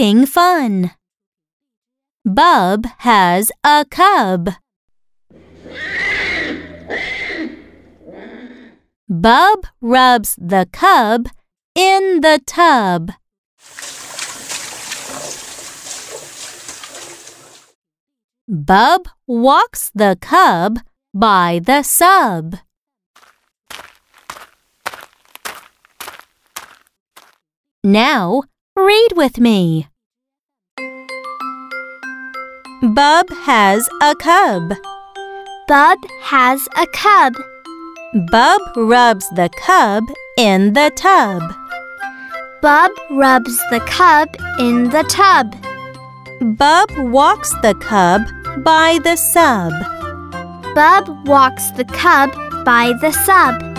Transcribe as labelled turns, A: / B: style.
A: fun. Bub has a cub. Bub rubs the cub in the tub. Bub walks the cub by the sub. Now read with me. Bub has a cub.
B: Bub has a cub.
A: Bub rubs the cub in the tub.
B: Bub rubs the cub in the tub.
A: Bub walks the cub by the sub.
B: Bub walks the cub by the sub.